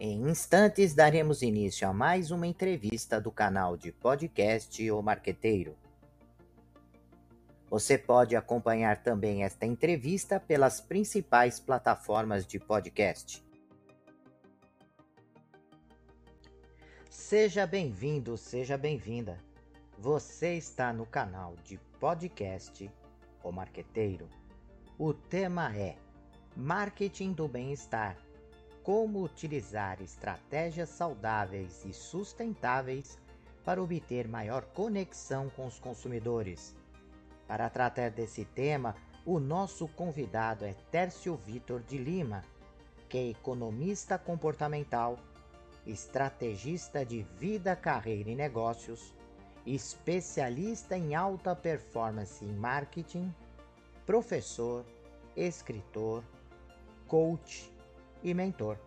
Em instantes daremos início a mais uma entrevista do canal de podcast O Marqueteiro. Você pode acompanhar também esta entrevista pelas principais plataformas de podcast. Seja bem-vindo, seja bem-vinda. Você está no canal de podcast O Marqueteiro. O tema é Marketing do Bem-Estar como utilizar estratégias saudáveis e sustentáveis para obter maior conexão com os consumidores. Para tratar desse tema, o nosso convidado é Tércio Vitor de Lima, que é economista comportamental, estrategista de vida, carreira e negócios, especialista em alta performance em marketing, professor, escritor, coach e mentor.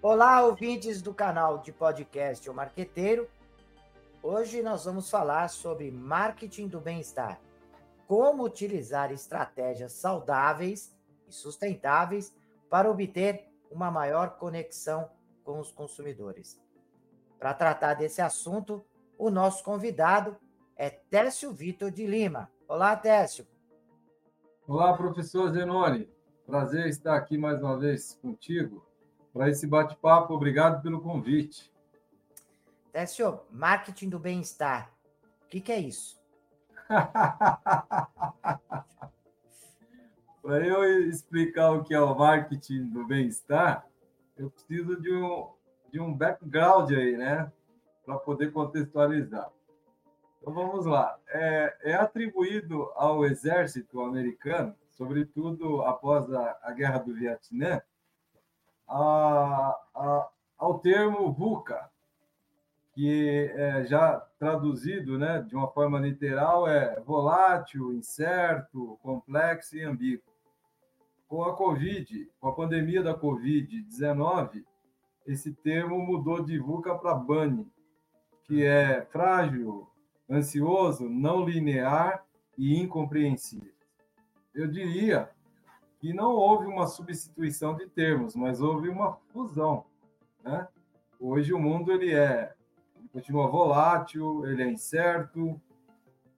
Olá, ouvintes do canal de podcast O Marqueteiro. Hoje nós vamos falar sobre marketing do bem-estar. Como utilizar estratégias saudáveis e sustentáveis para obter uma maior conexão com os consumidores. Para tratar desse assunto, o nosso convidado é Técio Vitor de Lima. Olá, Técio. Olá, professor Zenoni. Prazer estar aqui mais uma vez contigo para esse bate-papo. Obrigado pelo convite. Técio, marketing do bem-estar. O que, que é isso? para eu explicar o que é o marketing do bem-estar, eu preciso de um, de um background aí, né? Para poder contextualizar. Então vamos lá. É, é atribuído ao exército americano, sobretudo após a, a Guerra do Vietnã, a, a, ao termo VUCA, que é já traduzido né, de uma forma literal é volátil, incerto, complexo e ambíguo. Com a Covid, com a pandemia da Covid-19, esse termo mudou de VUCA para BANI, que é frágil, ansioso, não linear e incompreensível. Eu diria que não houve uma substituição de termos, mas houve uma fusão. Né? Hoje o mundo ele é ele continua volátil, ele é incerto,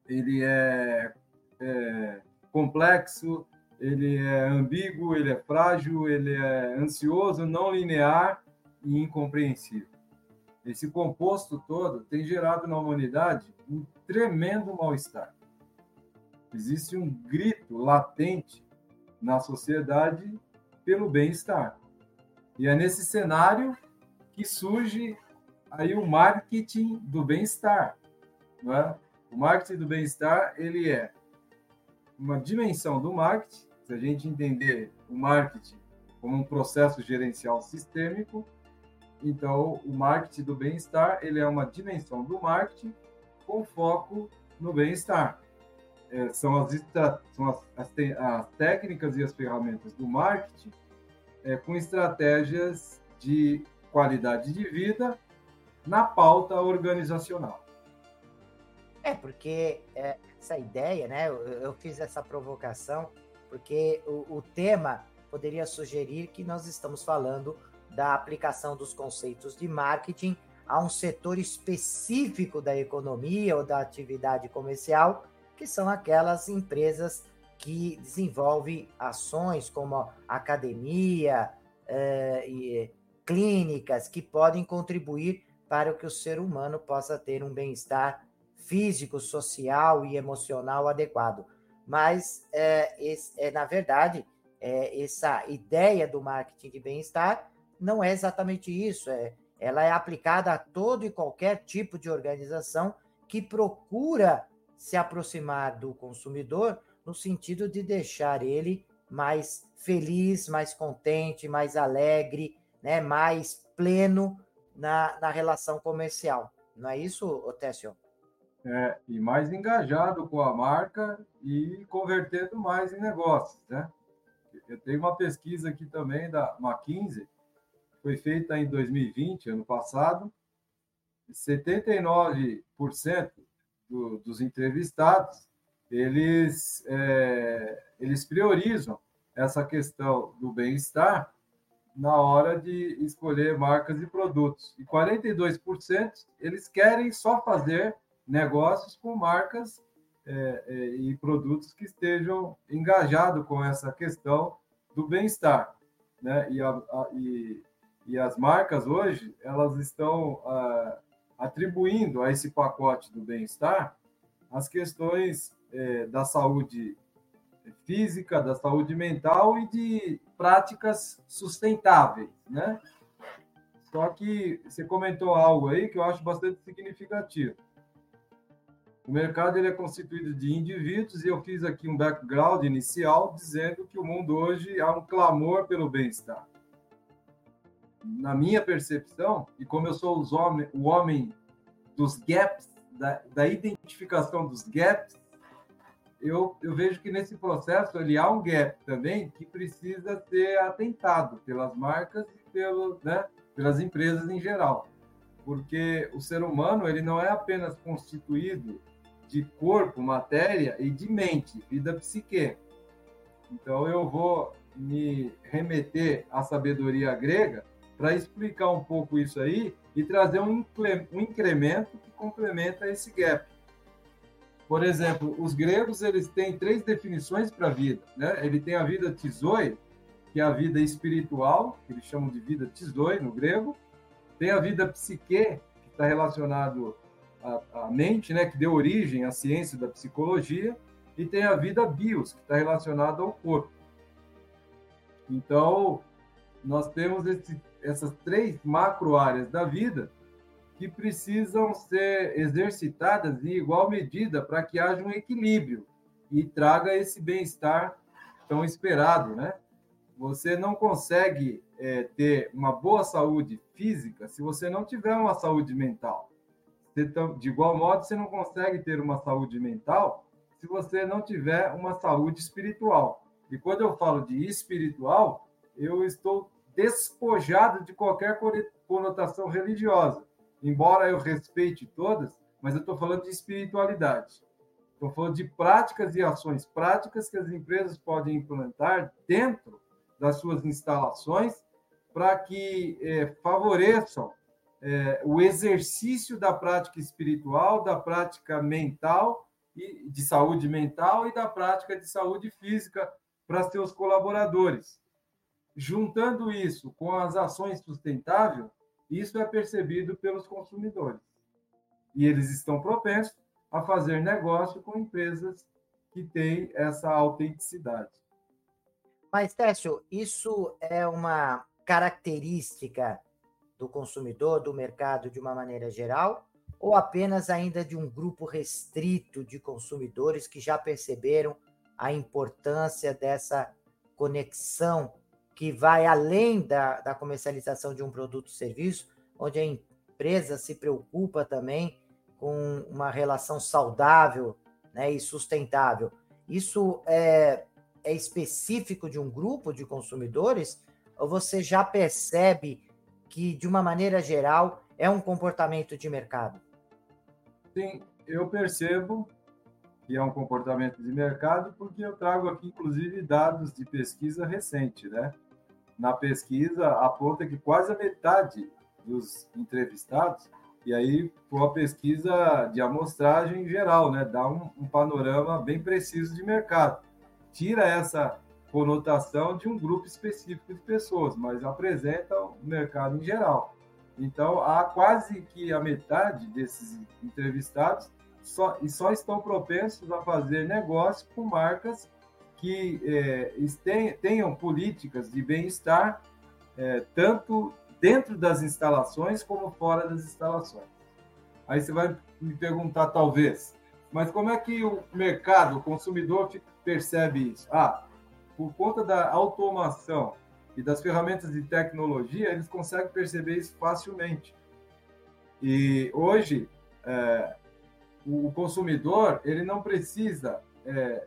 ele é, é complexo, ele é ambíguo, ele é frágil, ele é ansioso, não linear e incompreensível. Esse composto todo tem gerado na humanidade um tremendo mal-estar. Existe um grito latente na sociedade pelo bem-estar. E é nesse cenário que surge aí o marketing do bem-estar. É? O marketing do bem-estar ele é uma dimensão do marketing. Se a gente entender o marketing como um processo gerencial sistêmico, então o marketing do bem-estar ele é uma dimensão do marketing com foco no bem-estar. É, são, as, são as, as, as, técnicas e as ferramentas do marketing é, com estratégias de qualidade de vida na pauta organizacional. É, porque é, essa ideia, né? Eu, eu, fiz essa provocação porque o, o tema poderia sugerir que nós estamos falando da aplicação dos conceitos de marketing a um setor específico da economia ou da atividade comercial, que são aquelas empresas que desenvolvem ações como academia eh, clínicas que podem contribuir para que o ser humano possa ter um bem-estar físico, social e emocional adequado. Mas, é, na verdade, é, essa ideia do marketing de bem-estar não é exatamente isso. É, ela é aplicada a todo e qualquer tipo de organização que procura se aproximar do consumidor no sentido de deixar ele mais feliz, mais contente, mais alegre, né, mais pleno na, na relação comercial. Não é isso, Otécio? É, e mais engajado com a marca e convertendo mais em negócios, né? Eu tenho uma pesquisa aqui também da McKinsey, foi feita em 2020, ano passado, 79% do, dos entrevistados eles, é, eles priorizam essa questão do bem-estar na hora de escolher marcas e produtos. E 42% eles querem só fazer negócios com marcas é, é, e produtos que estejam engajados com essa questão do bem-estar. Né? E, a, a, e, e, as marcas hoje elas estão a, atribuindo a esse pacote do bem-estar as questões é, da saúde física, da saúde mental e de práticas sustentáveis, né? Só que você comentou algo aí que eu acho bastante significativo. O mercado ele é constituído de indivíduos e eu fiz aqui um background inicial dizendo que o mundo hoje há um clamor pelo bem-estar. Na minha percepção, e como eu sou homem, o homem dos gaps, da, da identificação dos gaps, eu, eu vejo que nesse processo ali há um gap também que precisa ser atentado pelas marcas e pelo, né, pelas empresas em geral. Porque o ser humano ele não é apenas constituído de corpo, matéria e de mente e da psique. Então eu vou me remeter à sabedoria grega para explicar um pouco isso aí e trazer um incremento que complementa esse gap. Por exemplo, os gregos eles têm três definições para a vida. Né? Ele tem a vida tisoi, que é a vida espiritual, que eles chamam de vida tisoi no grego. Tem a vida psique, que está relacionado à, à, mente, né? que deu origem à ciência da psicologia. E tem a vida bios, que está relacionada ao corpo. Então, nós temos esse, essas três macro áreas da vida que precisam ser exercitadas em igual medida para que haja um equilíbrio e traga esse bem-estar tão esperado, né? Você não consegue é, ter uma boa saúde física se você não tiver uma saúde mental. De igual modo, você não consegue ter uma saúde mental se você não tiver uma saúde espiritual. E quando eu falo de espiritual, eu estou despojado de qualquer conotação religiosa embora eu respeite todas, mas eu estou falando de espiritualidade. Estou falando de práticas e ações práticas que as empresas podem implantar dentro das suas instalações para que é, favoreçam é, o exercício da prática espiritual, da prática mental e de saúde mental e da prática de saúde física para seus colaboradores. Juntando isso com as ações sustentáveis, isso é percebido pelos consumidores. E eles estão propensos a fazer negócio com empresas que têm essa autenticidade. Mas, Técio, isso é uma característica do consumidor, do mercado de uma maneira geral, ou apenas ainda de um grupo restrito de consumidores que já perceberam a importância dessa conexão que vai além da, da comercialização de um produto ou serviço, onde a empresa se preocupa também com uma relação saudável né, e sustentável. Isso é, é específico de um grupo de consumidores ou você já percebe que, de uma maneira geral, é um comportamento de mercado? Sim, eu percebo que é um comportamento de mercado porque eu trago aqui, inclusive, dados de pesquisa recente, né? Na pesquisa aponta que quase a metade dos entrevistados, e aí foi uma pesquisa de amostragem geral, né? dá um, um panorama bem preciso de mercado. Tira essa conotação de um grupo específico de pessoas, mas apresenta o mercado em geral. Então, há quase que a metade desses entrevistados só, e só estão propensos a fazer negócio com marcas que é, tenham políticas de bem-estar, é, tanto dentro das instalações como fora das instalações. Aí você vai me perguntar, talvez, mas como é que o mercado, o consumidor, percebe isso? Ah, por conta da automação e das ferramentas de tecnologia, eles conseguem perceber isso facilmente. E hoje, é, o consumidor ele não precisa é,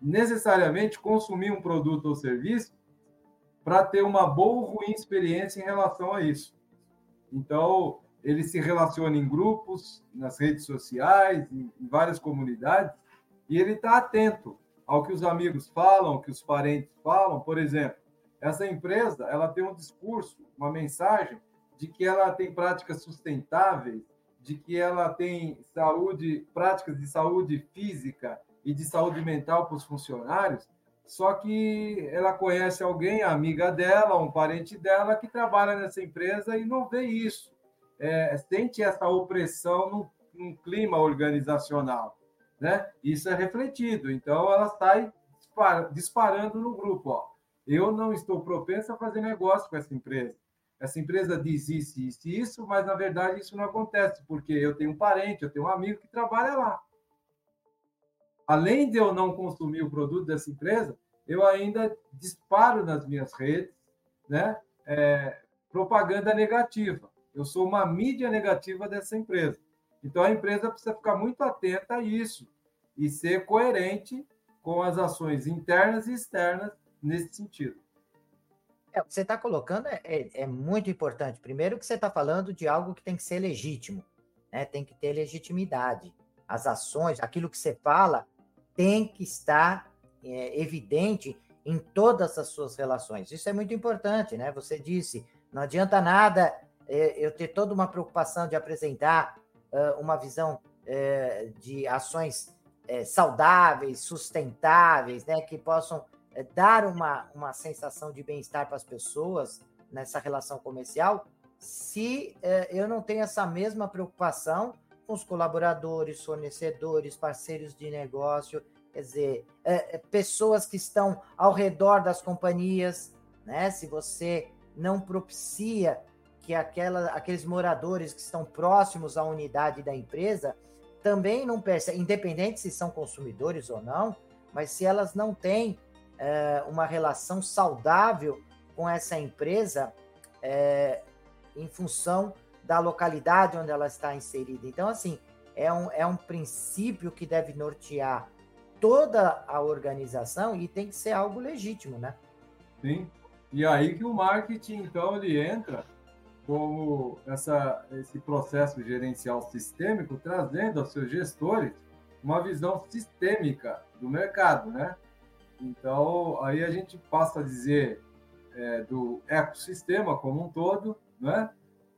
necessariamente consumir um produto ou serviço para ter uma boa ou ruim experiência em relação a isso. Então, ele se relaciona em grupos, nas redes sociais, em várias comunidades, e ele está atento ao que os amigos falam, ao que os parentes falam. Por exemplo, essa empresa ela tem um discurso, uma mensagem de que ela tem práticas sustentáveis, de que ela tem saúde, práticas de saúde física e de saúde mental para os funcionários, só que ela conhece alguém, amiga dela, um parente dela, que trabalha nessa empresa e não vê isso. É, sente essa opressão num, num, clima organizacional. Né? Isso é refletido. Então, ela sai disparando no grupo. Ó. Eu não estou propensa a fazer negócio com essa empresa. Essa empresa diz isso, isso isso, mas na verdade isso não acontece, porque eu tenho um parente, eu tenho um amigo que trabalha lá além de eu não consumir o produto dessa empresa, eu ainda disparo nas minhas redes né, é, propaganda negativa. Eu sou uma mídia negativa dessa empresa. Então, a empresa precisa ficar muito atenta a isso e ser coerente com as ações internas e externas nesse sentido. É, o que você está colocando é, é, é, muito importante. Primeiro, que você está falando de algo que tem que ser legítimo, né? tem que ter legitimidade. As ações, aquilo que você fala, tem que estar é, evidente em todas as suas relações. Isso é muito importante, né? Você disse, não adianta nada é, eu ter toda uma preocupação de apresentar uh, uma visão é, de ações é, saudáveis, sustentáveis, né? Que possam é, dar uma, uma sensação de bem-estar para as pessoas nessa relação comercial, se eu não tenho essa mesma preocupação com os colaboradores, fornecedores, parceiros de negócio, quer dizer, é, é, pessoas que estão ao redor das companhias, né? Se você não propicia que aquela, aqueles moradores que estão próximos à unidade da empresa também não percebem, independente se são consumidores ou não, mas se elas não têm é, uma relação saudável com essa empresa é, em função da localidade onde ela está inserida. Então, assim, é um, é um princípio que deve nortear toda a organização e tem que ser algo legítimo, né? Sim. E aí que o marketing, então, ele entra como essa, esse processo gerencial sistêmico, trazendo aos seus gestores uma visão sistêmica do mercado, né? Então, aí a gente passa a dizer é, do ecossistema como um todo, né?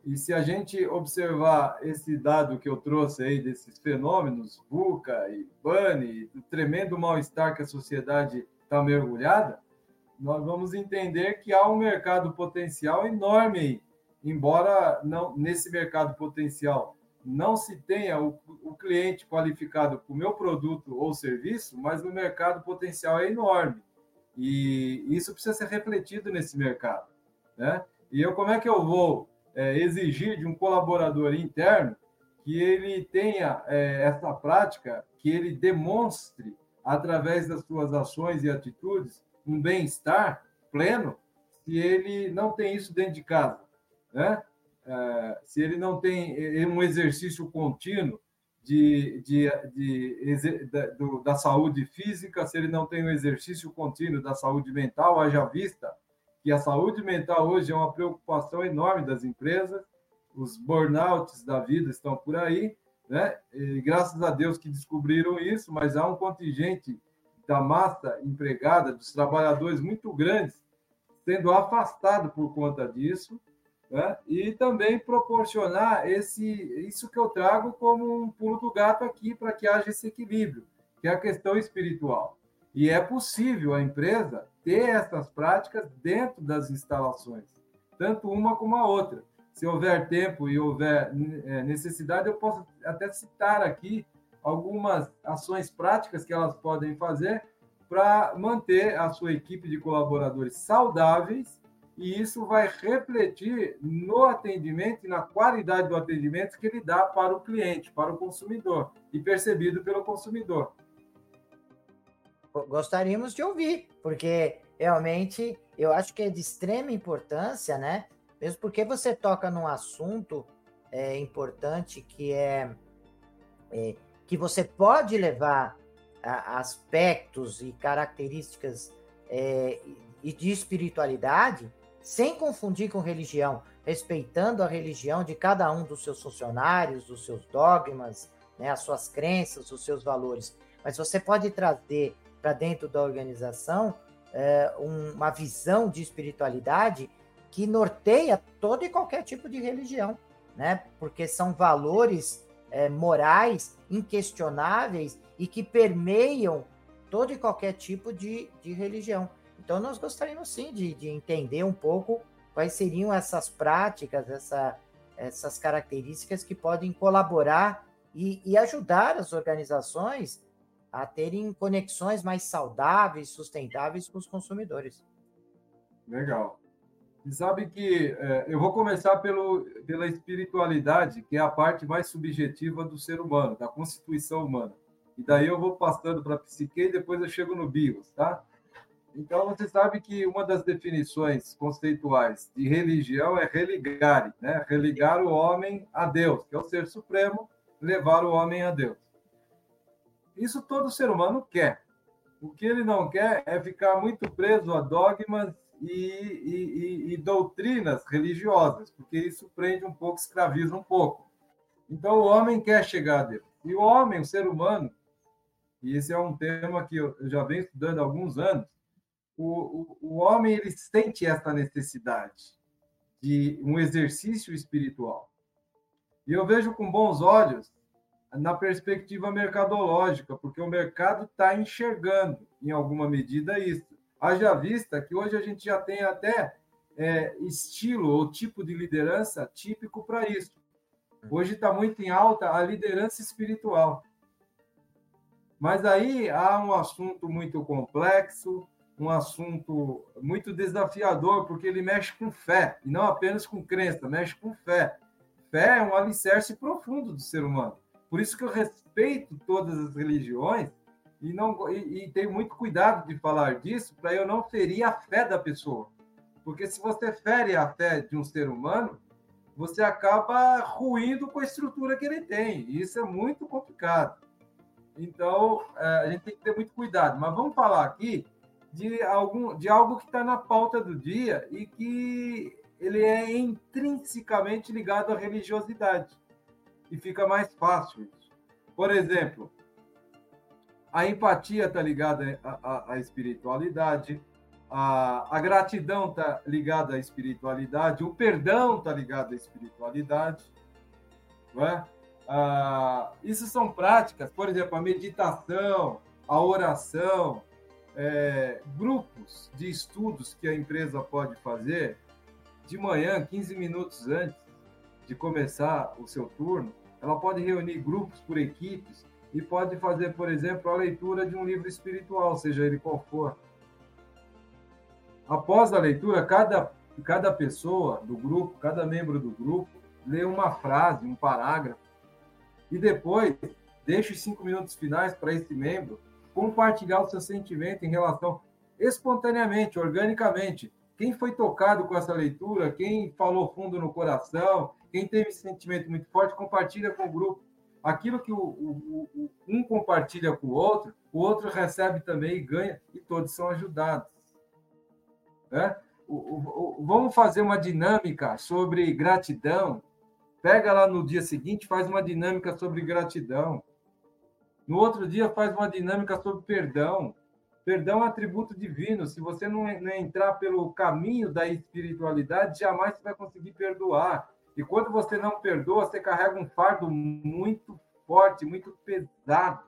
E se a gente observar esse dado que eu trouxe aí desses fenômenos, VUCA e BANI, o tremendo mal-estar que a sociedade está mergulhada, nós vamos entender que há um mercado potencial enorme aí. Embora não, nesse mercado potencial não se tenha o, o cliente qualificado para o meu produto ou serviço, mas o mercado potencial é enorme. E isso precisa ser refletido nesse mercado. Né? E eu, como é que eu vou é, exigir de um colaborador interno que ele tenha é, essa prática, que ele demonstre, através das suas ações e atitudes, um bem-estar pleno, se ele não tem isso dentro de casa, né? É, se ele não tem é, um exercício contínuo de, de, de da, do, da saúde física, se ele não tem um exercício contínuo da saúde mental, haja vista que a saúde mental hoje é uma preocupação enorme das empresas, os burnouts da vida estão por aí, né? E graças a Deus que descobriram isso, mas há um contingente da massa empregada, dos trabalhadores muito grandes, sendo afastado por conta disso, né? e também proporcionar esse isso que eu trago como um pulo do gato aqui para que haja esse equilíbrio, que é a questão espiritual. E é possível a empresa ter essas práticas dentro das instalações, tanto uma como a outra. Se houver tempo e houver é, necessidade, eu posso até citar aqui algumas ações práticas que elas podem fazer para manter a sua equipe de colaboradores saudáveis e isso vai refletir no atendimento e na qualidade do atendimento que ele dá para o cliente, para o consumidor e percebido pelo consumidor gostaríamos de ouvir, porque realmente eu acho que é de extrema importância, né? Mesmo porque você toca num assunto é, importante que é, é, que você pode levar a, aspectos e características é, e de espiritualidade sem confundir com religião, respeitando a religião de cada um dos seus funcionários, os seus dogmas, né, as suas crenças, os seus valores. Mas você pode trazer para dentro da organização é, um, uma visão de espiritualidade que norteia todo e qualquer tipo de religião, né? Porque são valores é, morais inquestionáveis e que permeiam todo e qualquer tipo de, de religião. Então, nós gostaríamos sim de, de entender um pouco quais seriam essas práticas, essa, essas características que podem colaborar e, e ajudar as organizações a terem conexões mais saudáveis, sustentáveis com os consumidores. Legal. E sabe que é, eu vou começar pelo, pela espiritualidade, que é a parte mais subjetiva do ser humano, da constituição humana. E daí eu vou passando para a psique e depois eu chego no bios, tá? Então, você sabe que uma das definições conceituais de religião é religar, né? Religar o homem a Deus, que é o ser supremo, levar o homem a Deus. Isso todo ser humano quer. O que ele não quer é ficar muito preso a dogmas e, e, e, e doutrinas religiosas, porque isso prende um pouco, escraviza um pouco. Então, o homem quer chegar a Deus. E o homem, o ser humano, e esse é um tema que eu já venho estudando há alguns anos, o, o, o homem ele sente essa necessidade de um exercício espiritual. E eu vejo com bons olhos na perspectiva mercadológica, porque o mercado está enxergando, em alguma medida, isso. Haja vista que hoje a gente já tem até é, estilo ou tipo de liderança típico para isso. Hoje está muito em alta a liderança espiritual. Mas aí há um assunto muito complexo, um assunto muito desafiador, porque ele mexe com fé, e não apenas com crença, mexe com fé. Fé é um alicerce profundo do ser humano. Por isso que eu respeito todas as religiões e, não, e, e tenho muito cuidado de falar disso para eu não ferir a fé da pessoa. Porque se você fere a fé de um ser humano, você acaba ruindo com a estrutura que ele tem. E isso é muito complicado. Então, é, a gente tem que ter muito cuidado. Mas vamos falar aqui de, algum, de algo que está na pauta do dia e que ele é intrinsecamente ligado à religiosidade. E fica mais fácil isso. Por exemplo, a empatia está ligada à, espiritualidade, a, a gratidão está ligada à espiritualidade, o perdão está ligado à espiritualidade. Não é? Ah, isso são práticas, por exemplo, a meditação, a oração, é, grupos de estudos que a empresa pode fazer de manhã, 15 minutos antes de começar o seu turno. Ela pode reunir grupos por equipes e pode fazer, por exemplo, a leitura de um livro espiritual, seja ele qual for. Após a leitura, cada, cada pessoa do grupo, cada membro do grupo, lê uma frase, um parágrafo e depois deixe os cinco minutos finais para esse membro compartilhar o seu sentimento em relação espontaneamente, organicamente. Quem foi tocado com essa leitura, quem falou fundo no coração, quem teve esse sentimento muito forte, compartilha com o grupo. Aquilo que o, o, o, um compartilha com o outro, o outro recebe também e ganha, e todos são ajudados. Né? vamos fazer uma dinâmica sobre gratidão Pega lá no dia seguinte, faz uma dinâmica sobre gratidão. No outro dia, faz uma dinâmica sobre perdão. Perdão é atributo divino. Se você não entrar pelo caminho da espiritualidade, jamais você vai conseguir perdoar. E quando você não perdoa, você carrega um fardo muito forte, muito pesado.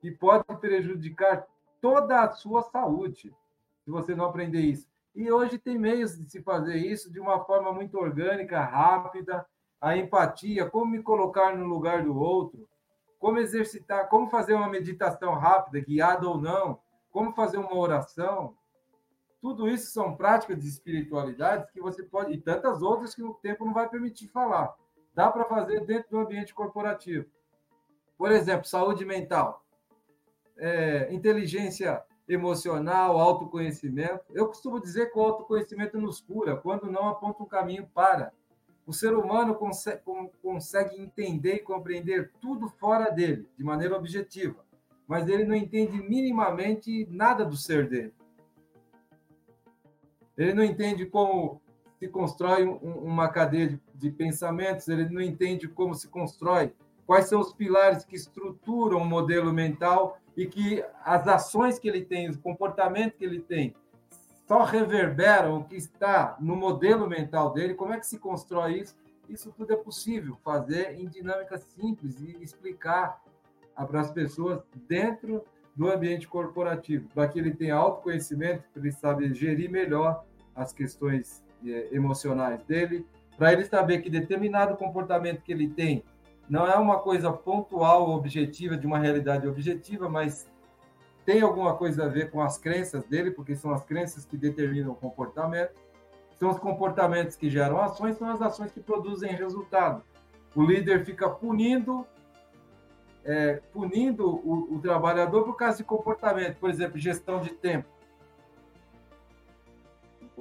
E pode prejudicar toda a sua saúde, se você não aprender isso. E hoje tem meios de se fazer isso de uma forma muito orgânica, rápida, a empatia, como me colocar no lugar do outro, como exercitar, como fazer uma meditação rápida, guiada ou não, como fazer uma oração. Tudo isso são práticas de espiritualidade que você pode, e tantas outras que o tempo não vai permitir falar. Dá para fazer dentro do ambiente corporativo. Por exemplo, saúde mental, é, inteligência emocional, autoconhecimento. Eu costumo dizer que o autoconhecimento nos cura, quando não aponta um caminho para. O ser humano consegue, consegue entender e compreender tudo fora dele, de maneira objetiva, mas ele não entende minimamente nada do ser dele. Ele não entende como se constrói uma cadeia de pensamentos, ele não entende como se constrói, quais são os pilares que estruturam o modelo mental e que as ações que ele tem, o comportamento que ele tem, só reverberam o que está no modelo mental dele, como é que se constrói isso? Isso tudo é possível fazer em dinâmica simples e explicar para as pessoas dentro do ambiente corporativo, para que ele tenha autoconhecimento, para ele saber gerir melhor as questões é, emocionais dele, para ele saber que determinado comportamento que ele tem não é uma coisa pontual, objetiva, de uma realidade objetiva, mas tem alguma coisa a ver com as crenças dele, porque são as crenças que determinam o comportamento. São os comportamentos que geram ações, são as ações que produzem resultado. O líder fica punindo é, punindo o, o, trabalhador por causa de comportamento, por exemplo, gestão de tempo.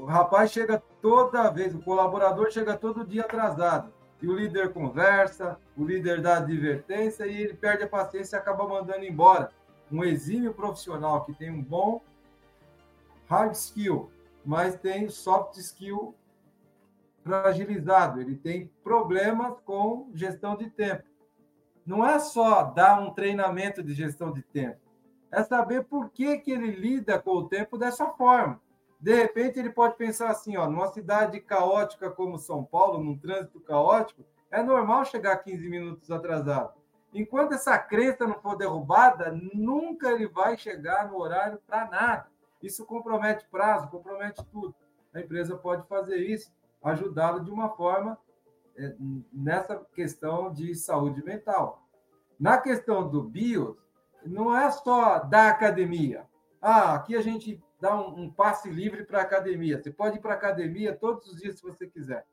O rapaz chega toda vez, o colaborador chega todo dia atrasado. E o líder conversa, o líder dá advertência e ele perde a paciência e acaba mandando embora. Um exímio profissional que tem um bom hard skill, mas tem soft skill fragilizado. Ele tem problemas com gestão de tempo não é só dar um treinamento de gestão de tempo, é saber por que, que ele lida com o tempo dessa forma. De repente, ele pode pensar assim: ó, numa cidade caótica como São Paulo, num trânsito caótico, é normal chegar 15 minutos atrasado. Enquanto essa crença não for derrubada, nunca ele vai chegar no horário para nada. Isso compromete prazo, compromete tudo. A empresa pode fazer isso, ajudá-lo de uma forma é, nessa questão de saúde mental. Na questão do BIOS, não é só da academia. Ah, aqui a gente dá um, um passe livre para a academia. Você pode ir para a academia todos os dias se você quiser.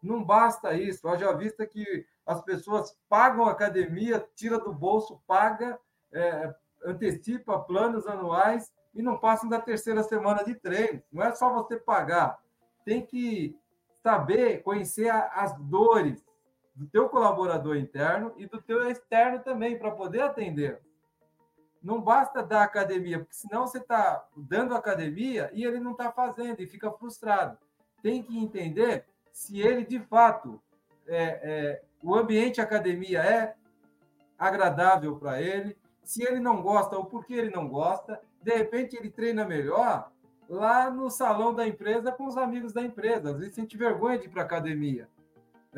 Não basta isso. Haja vista que as pessoas pagam a academia, tira do bolso, paga, é, antecipa planos anuais e não passam da terceira semana de treino. Não é só você pagar. Tem que saber, conhecer as dores do teu colaborador interno e do teu externo também, para poder atender. Não basta dar academia, porque senão você está dando academia e ele não está fazendo e fica frustrado. Tem que entender se ele, de fato, é, é, o ambiente academia é agradável para ele, se ele não gosta ou por que ele não gosta, de repente ele treina melhor lá no salão da empresa com os amigos da empresa. Às vezes sente vergonha de ir para academia.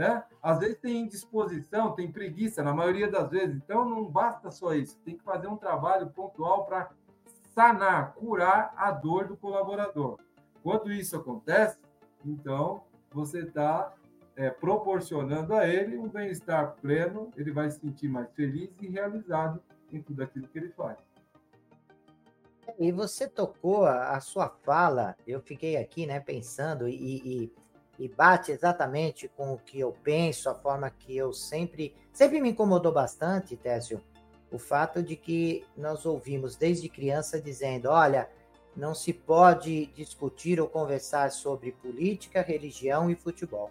Né? Às vezes tem indisposição, tem preguiça, na maioria das vezes. Então não basta só isso. Tem que fazer um trabalho pontual para sanar, curar a dor do colaborador. Quando isso acontece, então você está é, proporcionando a ele um bem-estar pleno, ele vai se sentir mais feliz e realizado em tudo aquilo que ele faz. E você tocou a, a, sua fala, eu fiquei aqui, né, pensando e, e, e, bate exatamente com o que eu penso, a forma que eu sempre, sempre me incomodou bastante, Técio, o fato de que nós ouvimos desde criança dizendo, olha, não se pode discutir ou conversar sobre política, religião e futebol.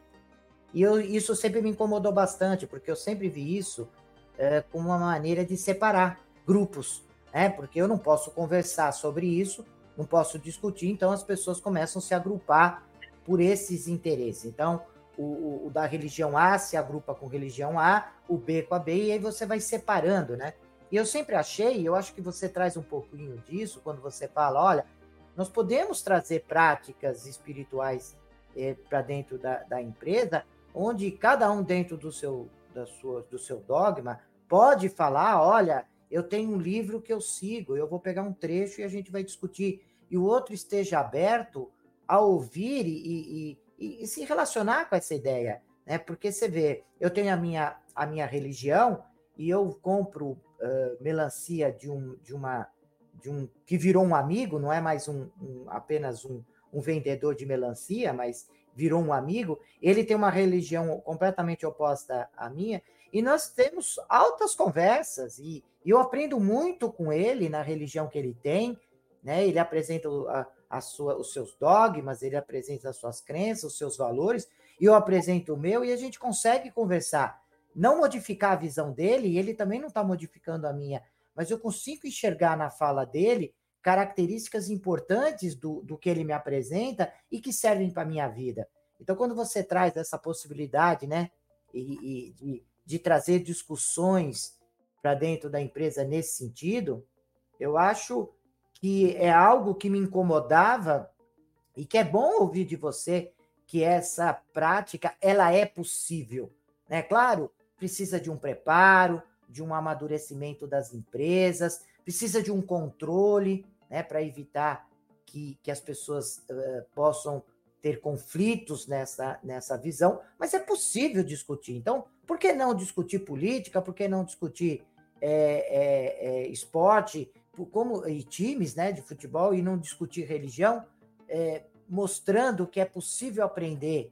E eu, isso sempre me incomodou bastante, porque eu sempre vi isso é, como uma maneira de separar grupos né? Porque eu não posso conversar sobre isso, não posso discutir, então as pessoas começam a se agrupar por esses interesses. Então, o, o, da religião A se agrupa com religião A, o B com a B, e aí você vai separando, né? E eu sempre achei, eu acho que você traz um pouquinho disso quando você fala, olha, nós podemos trazer práticas espirituais eh, para dentro da, da, empresa, onde cada um dentro do seu, da sua, do seu dogma pode falar, olha, eu tenho um livro que eu sigo, eu vou pegar um trecho e a gente vai discutir. E o outro esteja aberto a ouvir e, e, e, se relacionar com essa ideia. Né? Porque você vê, eu tenho a minha, a minha religião e eu compro uh, melancia de um, de uma de um que virou um amigo, não é mais um, um, apenas um, um vendedor de melancia, mas virou um amigo. Ele tem uma religião completamente oposta à minha e nós temos altas conversas e, e eu aprendo muito com ele na religião que ele tem, né? Ele apresenta a sua, os seus dogmas, ele apresenta as suas crenças, os seus valores, e eu apresento o meu, e a gente consegue conversar. Não modificar a visão dele, e ele também não está modificando a minha, mas eu consigo enxergar na fala dele características importantes do, do que ele me apresenta e que servem para a minha vida. Então, quando você traz essa possibilidade, né, e, e de, de trazer discussões para dentro da empresa nesse sentido, Eu acho que é algo que me incomodava e que é bom ouvir de você que essa prática ela é possível, né? Claro, precisa de um preparo, de um amadurecimento das empresas, precisa de um controle, né, para evitar que, que as pessoas uh, possam ter conflitos nessa, nessa visão, mas é possível discutir. Então, por que não discutir política? Por que não discutir é, é, é, esporte como, e times né, de futebol e não discutir religião? É, mostrando que é possível aprender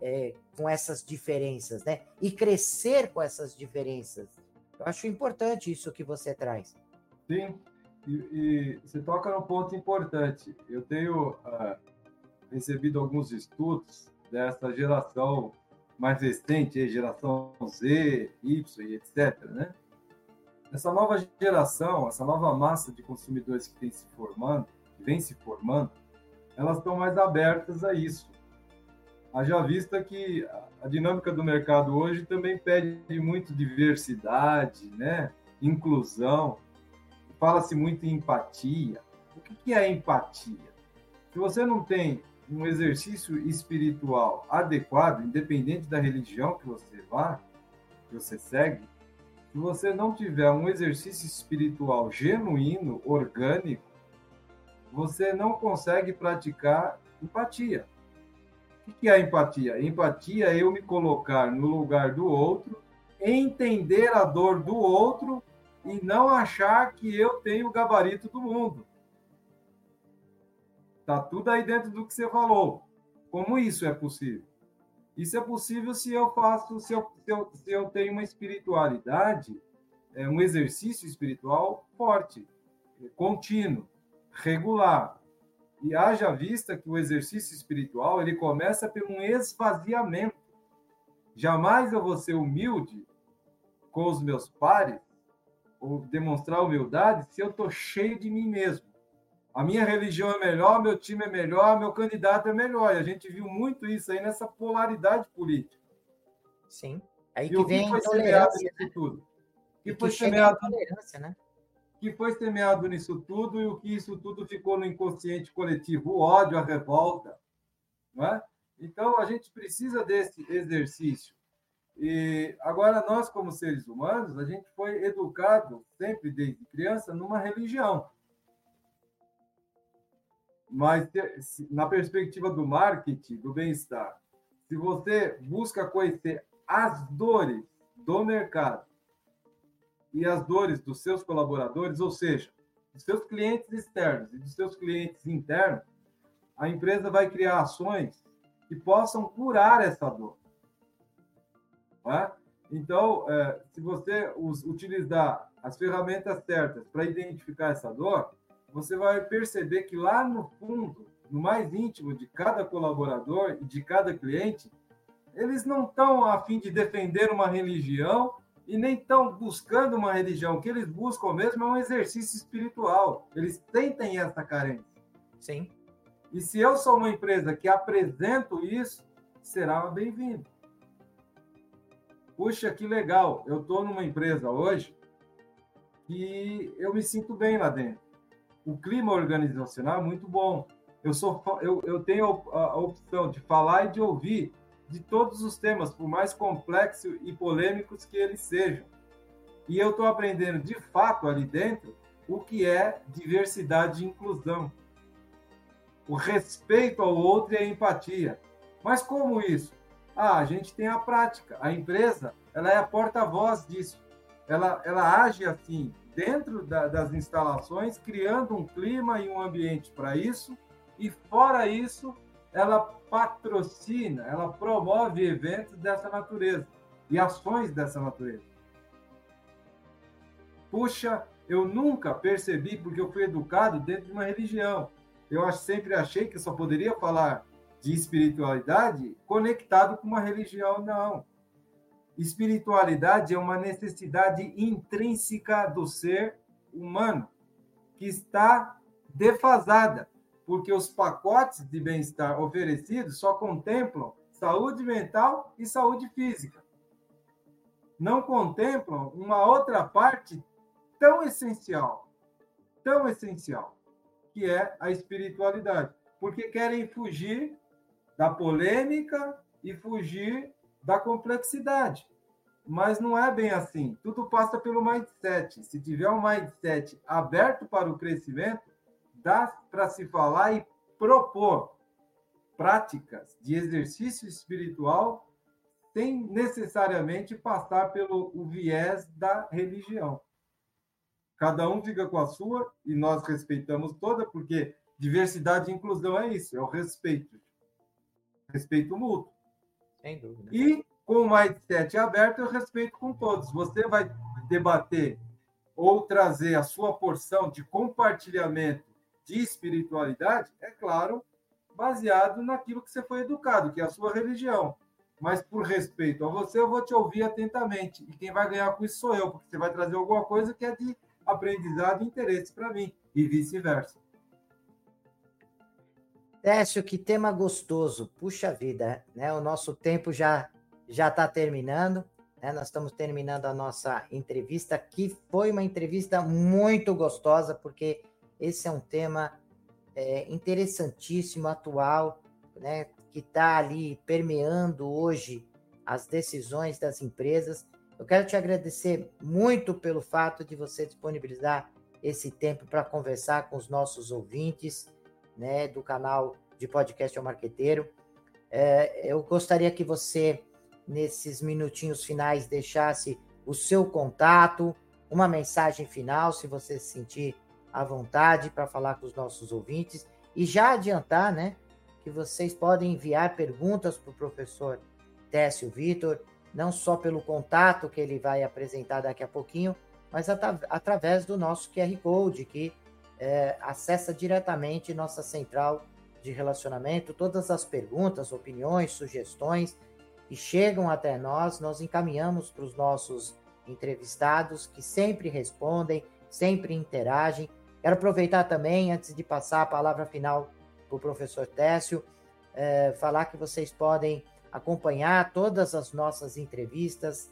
é, com essas diferenças, né? E crescer com essas diferenças. Eu acho importante isso que você traz. Sim, e, e você toca num ponto importante. Eu tenho uh, recebido alguns estudos dessa geração mais recente, geração Z, Y etc. Né? Essa nova geração, essa nova massa de consumidores que tem se formando, vem se formando, elas estão mais abertas a isso. Haja vista que a dinâmica do mercado hoje também pede muito diversidade, né? inclusão. Fala-se muito em empatia. O que é empatia? Se você não tem um exercício espiritual adequado, independente da religião que você vá, que você segue, se você não tiver um exercício espiritual genuíno, orgânico, você não consegue praticar empatia. O que é empatia? Empatia é eu me colocar no lugar do outro, entender a dor do outro e não achar que eu tenho o gabarito do mundo. Tá tudo aí dentro do que você falou. Como isso é possível? Isso é possível se eu faço, se eu, se eu, se eu tenho uma espiritualidade, é, um exercício espiritual forte, contínuo, regular. E haja vista que o exercício espiritual ele começa por um esvaziamento. Jamais eu vou ser humilde com os meus pares ou demonstrar humildade se eu estou cheio de mim mesmo. A minha religião é melhor, meu time é melhor, meu candidato é melhor. E a gente viu muito isso aí nessa polaridade política. Sim. Aí que, vem que foi semeado nisso né? tudo. Que, foi semeado, né? que foi semeado nisso tudo e o que isso tudo ficou no inconsciente coletivo, o ódio, a revolta. Não é? Então, a gente precisa desse exercício. E agora, nós, como seres humanos, a gente foi educado, sempre desde criança, numa religião. Mas, na perspectiva do marketing, do bem-estar, se você busca conhecer as dores do mercado, e as dores dos seus colaboradores, ou seja, dos seus clientes externos e dos seus clientes internos, a empresa vai criar ações que possam curar essa dor. É? Então, é, se você utilizar as ferramentas certas para identificar essa dor, você vai perceber que lá no fundo, no mais íntimo de cada colaborador e de cada cliente, eles não estão a fim de defender uma religião e nem estão buscando uma religião. O que eles buscam mesmo é um exercício espiritual. Eles tentem essa carência. Sim. E se eu sou uma empresa que apresento isso, será bem-vindo. Puxa, que legal. Eu estou numa empresa hoje que eu me sinto bem lá dentro. O clima organizacional é muito bom. Eu, sou, eu, eu tenho a opção de falar e de ouvir de todos os temas, por mais complexos e polêmicos que eles sejam. E eu estou aprendendo de fato ali dentro o que é diversidade e inclusão. O respeito ao outro e a empatia. Mas como isso? Ah, a gente tem a prática. A empresa ela é a porta-voz disso. Ela, ela age assim, dentro da, das instalações, criando um clima e um ambiente para isso. E fora isso, ela patrocina, ela promove eventos dessa natureza e ações dessa natureza. Puxa, eu nunca percebi, porque eu fui educado dentro de uma religião. Eu sempre achei que só poderia falar de espiritualidade conectado com uma religião, não. Espiritualidade é uma necessidade intrínseca do ser humano, que está defasada porque os pacotes de bem-estar oferecidos só contemplam saúde mental e saúde física. Não contemplam uma outra parte tão essencial, tão essencial, que é a espiritualidade, porque querem fugir da polêmica e fugir da complexidade. Mas não é bem assim. Tudo passa pelo mindset. Se tiver um mindset aberto para o crescimento, dá para se falar e propor práticas de exercício espiritual sem necessariamente passar pelo o viés da religião. Cada um fica com a sua e nós respeitamos toda, porque diversidade e inclusão é isso, é o respeito. Respeito mútuo. Sem dúvida. E com o mindset aberto, eu respeito com todos. Você vai debater ou trazer a sua porção de compartilhamento de espiritualidade, é claro, baseado naquilo que você foi educado, que é a sua religião. Mas por respeito a você, eu vou te ouvir atentamente. E quem vai ganhar com isso sou eu, porque você vai trazer alguma coisa que é de aprendizado e interesse para mim, e vice-versa. Décio, que tema gostoso. Puxa vida, né? O nosso tempo já já está terminando. Né? Nós estamos terminando a nossa entrevista, que foi uma entrevista muito gostosa, porque esse é um tema é, interessantíssimo, atual, né? que está ali permeando hoje as decisões das empresas. Eu quero te agradecer muito pelo fato de você disponibilizar esse tempo para conversar com os nossos ouvintes né, do canal de podcast ao Marqueteiro. É, eu gostaria que você, nesses minutinhos finais, deixasse o seu contato, uma mensagem final, se você se sentir à vontade para falar com os nossos ouvintes. E já adiantar, né, que vocês podem enviar perguntas para o professor Técio Vitor, não só pelo contato que ele vai apresentar daqui a pouquinho, mas at através do nosso QR Code, que é, acessa diretamente nossa central de relacionamento. Todas as perguntas, opiniões, sugestões que chegam até nós, nós encaminhamos para os nossos entrevistados, que sempre respondem, sempre interagem. Quero aproveitar também, antes de passar a palavra final para o professor Técio, é, falar que vocês podem acompanhar todas as nossas entrevistas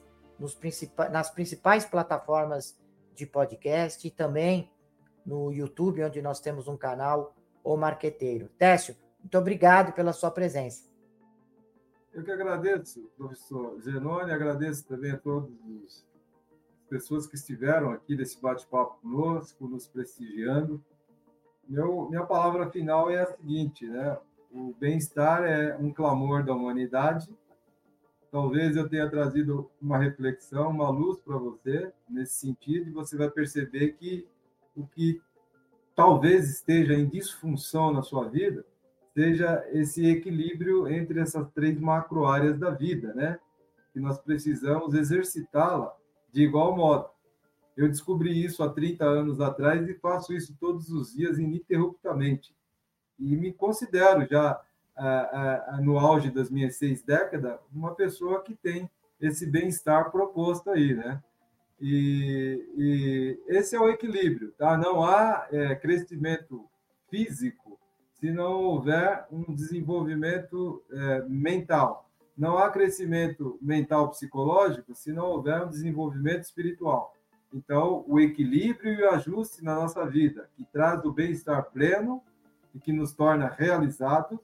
nas principais plataformas de podcast e também no YouTube, onde nós temos um canal, O Marqueteiro. Técio, muito obrigado pela sua presença. Eu que agradeço, professor Zenoni, agradeço também a todas as pessoas que estiveram aqui nesse bate-papo conosco, nos prestigiando. Meu, minha palavra final é a seguinte, né? O bem-estar é um clamor da humanidade. Talvez eu tenha trazido uma reflexão, uma luz para você nesse sentido, e você vai perceber que o que talvez esteja em disfunção na sua vida seja esse equilíbrio entre essas três macro áreas da vida, né? Que nós precisamos exercitá-la de igual modo. Eu descobri isso há 30 anos atrás e faço isso todos os dias ininterruptamente. E me considero já, no auge das minhas seis décadas, uma pessoa que tem esse bem-estar proposto aí, né? E, e, esse é o equilíbrio, tá? Não há é, crescimento físico se não houver um desenvolvimento é, mental. Não há crescimento mental psicológico se não houver um desenvolvimento espiritual. Então, o equilíbrio e o ajuste na nossa vida, que traz o bem-estar pleno e que nos torna realizados,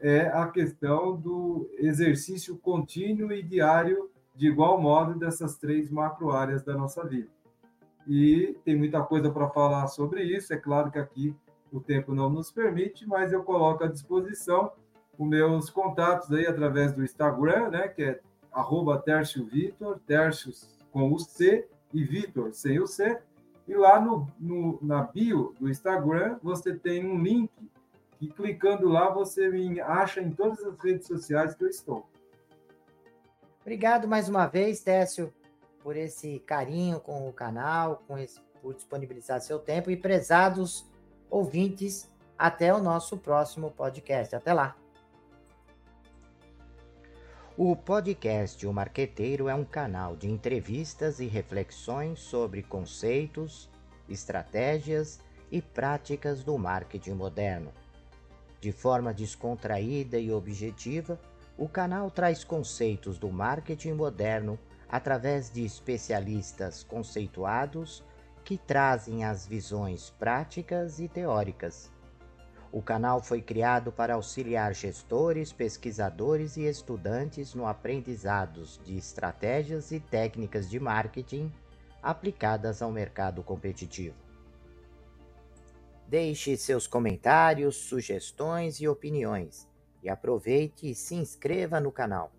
é a questão do exercício contínuo e diário, de igual modo, dessas três macro-áreas da nossa vida. E tem muita coisa para falar sobre isso, é claro que aqui o tempo não nos permite, mas eu coloco à disposição os meus contatos aí através do Instagram, né, que é arroba Tércio com o C, e Vitor, sem o C. E lá no, no, na bio do Instagram você tem um link que clicando lá você me acha em todas as redes sociais que eu estou. Obrigado mais uma vez, Técio, por esse carinho com o canal, com esse, por disponibilizar seu tempo e prezados ouvintes, até o nosso próximo podcast. Até lá. O podcast O Marqueteiro é um canal de entrevistas e reflexões sobre conceitos, estratégias e práticas do marketing moderno. De forma descontraída e objetiva, o canal traz conceitos do marketing moderno através de especialistas conceituados que trazem as visões práticas e teóricas. O canal foi criado para auxiliar gestores, pesquisadores e estudantes no aprendizados de estratégias e técnicas de marketing aplicadas ao mercado competitivo. Deixe seus comentários, sugestões e opiniões e aproveite e se inscreva no canal.